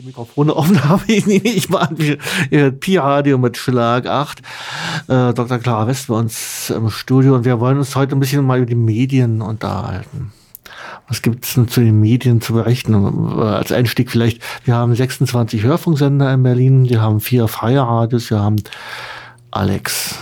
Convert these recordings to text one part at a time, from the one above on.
die Mikrofone offen habe. Ich, ich war Pi-Radio mit Schlag 8. Äh, Dr. Clara West bei uns im Studio und wir wollen uns heute ein bisschen mal über die Medien unterhalten. Was gibt es denn zu den Medien zu berichten? Äh, als Einstieg vielleicht, wir haben 26 Hörfunksender in Berlin, wir haben vier freie Radios, wir haben Alex.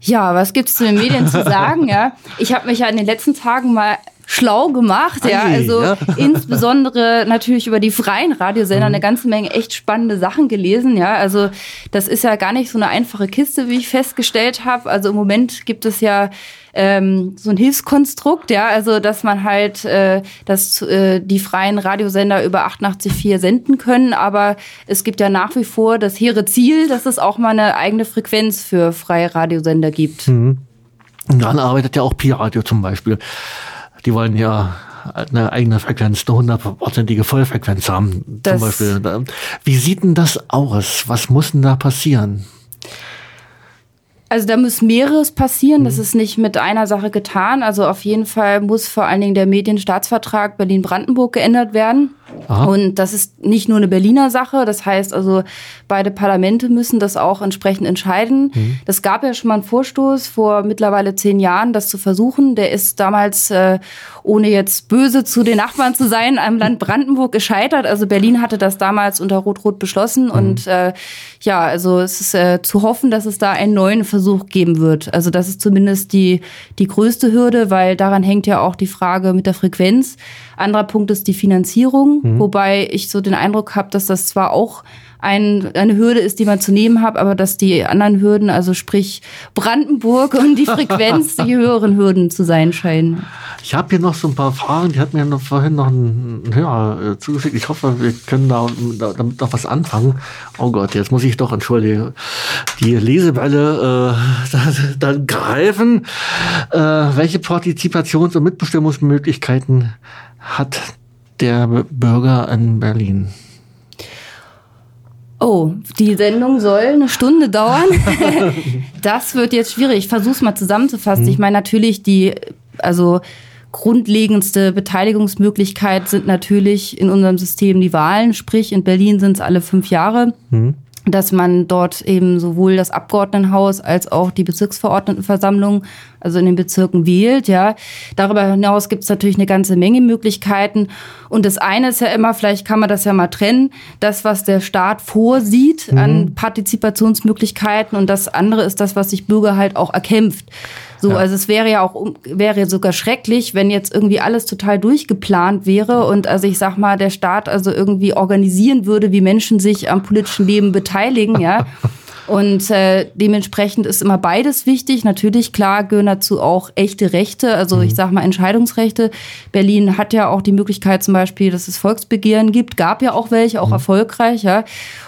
Ja, was gibt's zu den Medien zu sagen? Ja, ich habe mich ja in den letzten Tagen mal schlau gemacht, ja. Also ja. insbesondere natürlich über die freien Radiosender mhm. eine ganze Menge echt spannende Sachen gelesen, ja. Also das ist ja gar nicht so eine einfache Kiste, wie ich festgestellt habe. Also im Moment gibt es ja ähm, so ein Hilfskonstrukt, ja, also dass man halt, äh, dass äh, die freien Radiosender über 88.4 senden können, aber es gibt ja nach wie vor das hehre Ziel, dass es auch mal eine eigene Frequenz für freie Radiosender gibt. Mhm. Und dann arbeitet ja auch Pi-Radio zum Beispiel. Die wollen ja eine eigene Frequenz, eine hundertprozentige Vollfrequenz haben. Das zum Beispiel. Wie sieht denn das aus? Was muss denn da passieren? Also da muss mehreres passieren. Mhm. Das ist nicht mit einer Sache getan. Also auf jeden Fall muss vor allen Dingen der Medienstaatsvertrag Berlin-Brandenburg geändert werden. Aha. Und das ist nicht nur eine Berliner Sache. Das heißt also, beide Parlamente müssen das auch entsprechend entscheiden. Mhm. Das gab ja schon mal einen Vorstoß vor mittlerweile zehn Jahren, das zu versuchen. Der ist damals, äh, ohne jetzt böse zu den Nachbarn zu sein, am Land Brandenburg gescheitert. Also Berlin hatte das damals unter Rot-Rot beschlossen. Mhm. Und äh, ja, also es ist äh, zu hoffen, dass es da einen neuen Versuch geben wird. Also das ist zumindest die, die größte Hürde, weil daran hängt ja auch die Frage mit der Frequenz. Anderer Punkt ist die Finanzierung, mhm. wobei ich so den Eindruck habe, dass das zwar auch ein, eine Hürde ist, die man zu nehmen hat, aber dass die anderen Hürden, also sprich Brandenburg und die Frequenz, die höheren Hürden zu sein scheinen. Ich habe hier noch so ein paar Fragen, die hat mir noch vorhin noch ein Hörer äh, zugeschickt. Ich hoffe, wir können da, damit noch was anfangen. Oh Gott, jetzt muss ich doch, entschuldige, die Lesebälle äh, dann greifen. Äh, welche Partizipations- und Mitbestimmungsmöglichkeiten hat der Bürger in Berlin? Oh, die Sendung soll eine Stunde dauern. das wird jetzt schwierig. Ich versuche es mal zusammenzufassen. Mhm. Ich meine natürlich die, also grundlegendste Beteiligungsmöglichkeit sind natürlich in unserem System die Wahlen. Sprich, in Berlin sind es alle fünf Jahre. Mhm dass man dort eben sowohl das Abgeordnetenhaus als auch die Bezirksverordnetenversammlung, also in den Bezirken wählt, ja. Darüber hinaus gibt es natürlich eine ganze Menge Möglichkeiten. Und das eine ist ja immer, vielleicht kann man das ja mal trennen, das, was der Staat vorsieht mhm. an Partizipationsmöglichkeiten und das andere ist das, was sich Bürger halt auch erkämpft. So, ja. also es wäre ja auch wäre sogar schrecklich, wenn jetzt irgendwie alles total durchgeplant wäre und also ich sag mal, der Staat also irgendwie organisieren würde, wie Menschen sich am politischen Leben beteiligen, ja. Und äh, dementsprechend ist immer beides wichtig. Natürlich, klar, gehören dazu auch echte Rechte, also ich mhm. sag mal Entscheidungsrechte. Berlin hat ja auch die Möglichkeit zum Beispiel, dass es Volksbegehren gibt, gab ja auch welche, auch mhm. erfolgreich, ja.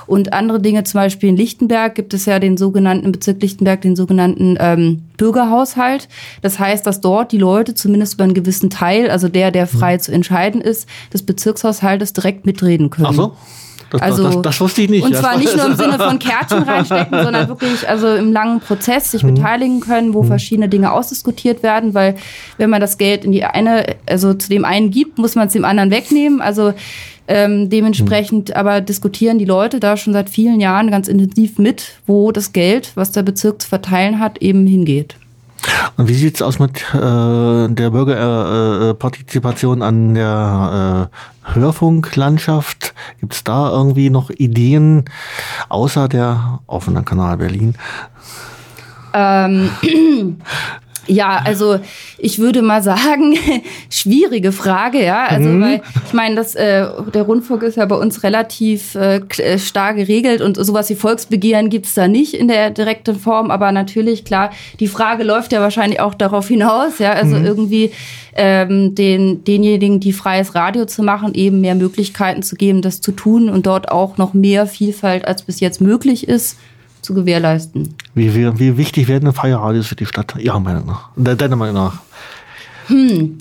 Und andere Dinge, zum Beispiel in Lichtenberg gibt es ja den sogenannten Bezirk Lichtenberg, den sogenannten ähm, Bürgerhaushalt. Das heißt, dass dort die Leute zumindest über einen gewissen Teil, also der, der frei mhm. zu entscheiden ist, des Bezirkshaushaltes direkt mitreden können. Ach so. Das, also, das, das, wusste ich nicht. Und zwar nicht nur im Sinne von Kärtchen reinstecken, sondern wirklich also im langen Prozess sich mhm. beteiligen können, wo mhm. verschiedene Dinge ausdiskutiert werden, weil wenn man das Geld in die eine, also zu dem einen gibt, muss man es dem anderen wegnehmen. Also ähm, dementsprechend mhm. aber diskutieren die Leute da schon seit vielen Jahren ganz intensiv mit, wo das Geld, was der Bezirk zu verteilen hat, eben hingeht. Und wie sieht's aus mit äh, der Bürgerpartizipation äh, an der äh, Hörfunklandschaft? Gibt's da irgendwie noch Ideen außer der offenen Kanal Berlin? Ähm, Ja, also ich würde mal sagen, schwierige Frage, ja. Also mhm. weil ich meine, das äh, der Rundfunk ist ja bei uns relativ äh, äh stark geregelt und sowas wie Volksbegehren gibt's da nicht in der direkten Form, aber natürlich klar, die Frage läuft ja wahrscheinlich auch darauf hinaus, ja. Also mhm. irgendwie ähm, den denjenigen, die freies Radio zu machen, eben mehr Möglichkeiten zu geben, das zu tun und dort auch noch mehr Vielfalt als bis jetzt möglich ist zu gewährleisten. Wie, wie, wie wichtig werden freie Radios für die Stadt, Ihrer Meinung nach? Deiner Meinung nach? Hm.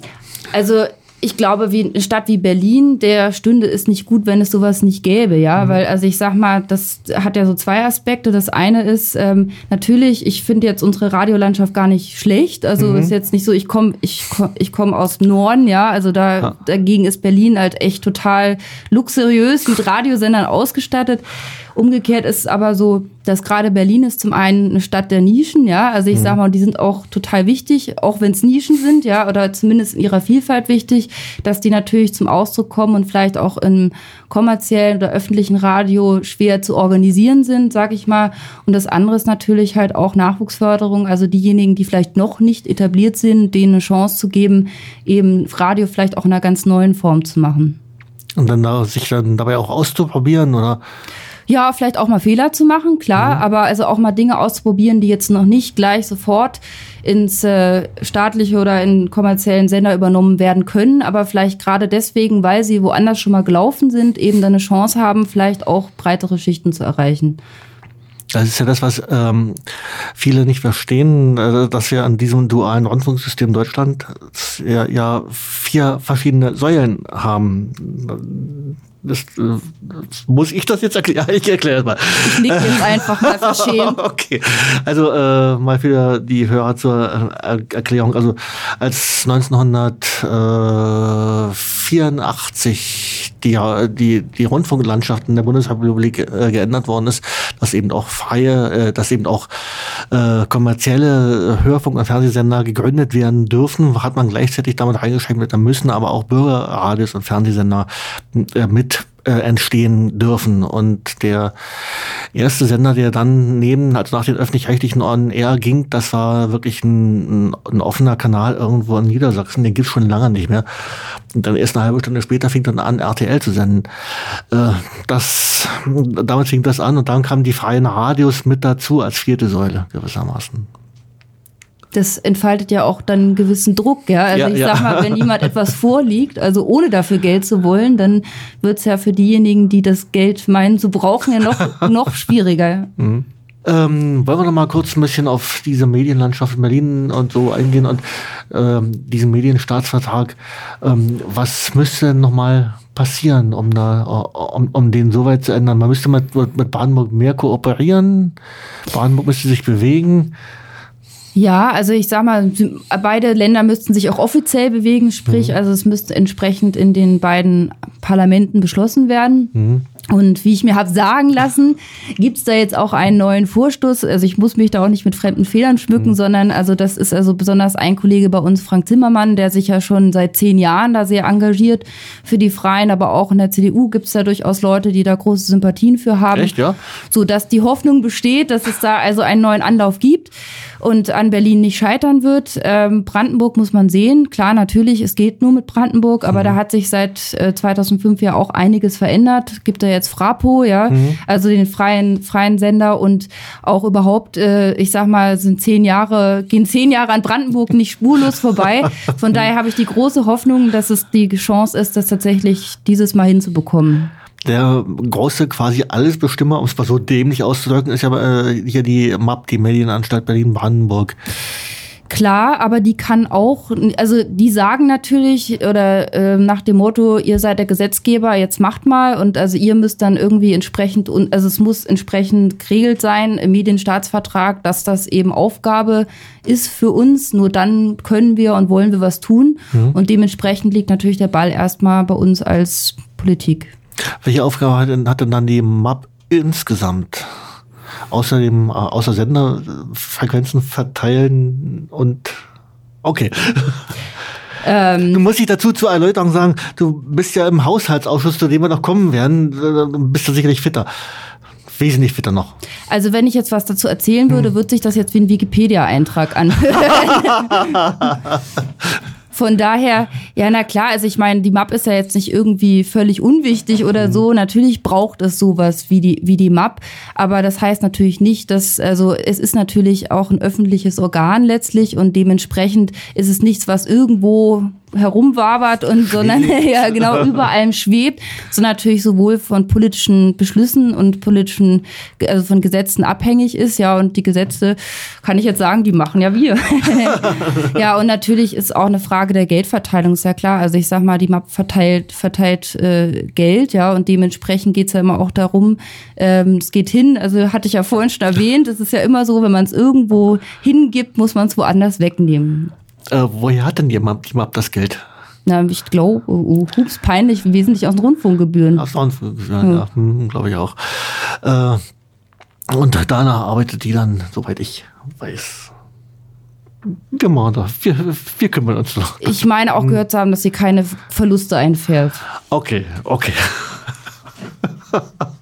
Also ich glaube, wie eine Stadt wie Berlin, der stünde es nicht gut, wenn es sowas nicht gäbe, ja, mhm. weil also ich sag mal, das hat ja so zwei Aspekte. Das eine ist ähm, natürlich, ich finde jetzt unsere Radiolandschaft gar nicht schlecht. Also mhm. ist jetzt nicht so, ich komme ich komm, ich komm aus Norden, ja, also da ja. dagegen ist Berlin halt echt total luxuriös mit Radiosendern ausgestattet. Umgekehrt ist es aber so, dass gerade Berlin ist zum einen eine Stadt der Nischen, ja. Also ich mhm. sag mal, die sind auch total wichtig, auch wenn es Nischen sind, ja, oder zumindest in ihrer Vielfalt wichtig, dass die natürlich zum Ausdruck kommen und vielleicht auch im kommerziellen oder öffentlichen Radio schwer zu organisieren sind, sag ich mal. Und das andere ist natürlich halt auch Nachwuchsförderung, also diejenigen, die vielleicht noch nicht etabliert sind, denen eine Chance zu geben, eben Radio vielleicht auch in einer ganz neuen Form zu machen. Und dann da, sich dann dabei auch auszuprobieren, oder? Ja, vielleicht auch mal Fehler zu machen, klar, mhm. aber also auch mal Dinge auszuprobieren, die jetzt noch nicht gleich sofort ins äh, staatliche oder in kommerziellen Sender übernommen werden können, aber vielleicht gerade deswegen, weil sie woanders schon mal gelaufen sind, eben dann eine Chance haben, vielleicht auch breitere Schichten zu erreichen. Das ist ja das, was ähm, viele nicht verstehen, äh, dass wir an diesem dualen Rundfunksystem Deutschland ja, ja vier verschiedene Säulen haben das, das, muss ich das jetzt erklären? Ich erkläre es mal. Ich nick jetzt einfach mal verschämt. okay. Also äh, mal für die Hörer zur äh, Erklärung. Also als 1984 die, die, die Rundfunklandschaft in der Bundesrepublik äh, geändert worden ist, dass eben auch freie, äh, dass eben auch äh, kommerzielle Hörfunk- und Fernsehsender gegründet werden dürfen, hat man gleichzeitig damit eingeschränkt, da müssen aber auch Bürgerradios und Fernsehsender äh, mit äh, entstehen dürfen. Und der erste Sender, der dann neben, also nach den öffentlich-rechtlichen On Air ging, das war wirklich ein, ein, offener Kanal irgendwo in Niedersachsen, den gibt's schon lange nicht mehr. Und dann erst eine halbe Stunde später fing dann an, RTL zu senden. Äh, das, damit fing das an und dann kamen die freien Radios mit dazu als vierte Säule gewissermaßen das entfaltet ja auch dann einen gewissen Druck, ja. Also ja, ich ja. sag mal, wenn jemand etwas vorliegt, also ohne dafür Geld zu wollen, dann wird's ja für diejenigen, die das Geld meinen zu brauchen, ja noch, noch schwieriger. Mhm. Ähm, wollen wir noch mal kurz ein bisschen auf diese Medienlandschaft in Berlin und so eingehen und ähm, diesen Medienstaatsvertrag. Ähm, was müsste noch mal passieren, um da, um, um den so weit zu ändern? Man müsste mit, mit Brandenburg mehr kooperieren. Brandenburg müsste sich bewegen. Ja, also ich sag mal, beide Länder müssten sich auch offiziell bewegen, sprich, mhm. also es müsste entsprechend in den beiden Parlamenten beschlossen werden. Mhm. Und wie ich mir habe sagen lassen, gibt's da jetzt auch einen neuen Vorstoß. Also ich muss mich da auch nicht mit fremden Federn schmücken, mhm. sondern also das ist also besonders ein Kollege bei uns, Frank Zimmermann, der sich ja schon seit zehn Jahren da sehr engagiert für die Freien, aber auch in der CDU gibt's da durchaus Leute, die da große Sympathien für haben. Echt, ja? So dass die Hoffnung besteht, dass es da also einen neuen Anlauf gibt und an Berlin nicht scheitern wird. Ähm, Brandenburg muss man sehen. Klar, natürlich, es geht nur mit Brandenburg, aber mhm. da hat sich seit äh, 2005 ja auch einiges verändert. Gibt da jetzt Frapo, ja, mhm. also den freien, freien Sender und auch überhaupt, äh, ich sag mal, sind zehn Jahre, gehen zehn Jahre an Brandenburg nicht spurlos vorbei. Von daher habe ich die große Hoffnung, dass es die Chance ist, das tatsächlich dieses Mal hinzubekommen der große quasi Allesbestimmer, um es mal so dämlich auszudrücken, ist ja äh, hier die MAP, die Medienanstalt Berlin-Brandenburg. Klar, aber die kann auch, also die sagen natürlich oder äh, nach dem Motto, ihr seid der Gesetzgeber, jetzt macht mal und also ihr müsst dann irgendwie entsprechend und also es muss entsprechend geregelt sein im Medienstaatsvertrag, dass das eben Aufgabe ist für uns. Nur dann können wir und wollen wir was tun mhm. und dementsprechend liegt natürlich der Ball erstmal bei uns als Politik. Welche Aufgabe hat denn, hat denn dann die MAP insgesamt? Außerdem, äh, außer Senderfrequenzen verteilen und okay. Ähm, du musst dich dazu zur Erläuterung sagen, du bist ja im Haushaltsausschuss, zu dem wir noch kommen werden, äh, bist du sicherlich fitter wesentlich fitter noch. Also wenn ich jetzt was dazu erzählen würde, hm. wird sich das jetzt wie ein Wikipedia-Eintrag anhören. Von daher, ja, na klar, also ich meine, die Map ist ja jetzt nicht irgendwie völlig unwichtig oder so. Mhm. Natürlich braucht es sowas wie die, wie die Map. Aber das heißt natürlich nicht, dass, also es ist natürlich auch ein öffentliches Organ letztlich und dementsprechend ist es nichts, was irgendwo herumwabert und sondern ja genau über allem schwebt, so natürlich sowohl von politischen Beschlüssen und politischen, also von Gesetzen abhängig ist, ja, und die Gesetze, kann ich jetzt sagen, die machen ja wir. ja, und natürlich ist auch eine Frage der Geldverteilung, ist ja klar. Also ich sag mal, die MAP verteilt, verteilt äh, Geld, ja, und dementsprechend geht's ja immer auch darum, ähm, es geht hin, also hatte ich ja vorhin schon erwähnt, es ist ja immer so, wenn man es irgendwo hingibt, muss man es woanders wegnehmen. Äh, woher hat denn die MAP, die MAP das Geld? Na, ich glaube, oh, oh, hups, peinlich, wesentlich aus den Rundfunkgebühren. Aus den Rundfunkgebühren, ja, ja hm, glaube ich auch. Äh, und danach arbeitet die dann, soweit ich weiß. Wir machen da, wir, wir kümmern uns noch. Ich meine auch gehört zu haben, dass sie keine Verluste einfährt. Okay, okay.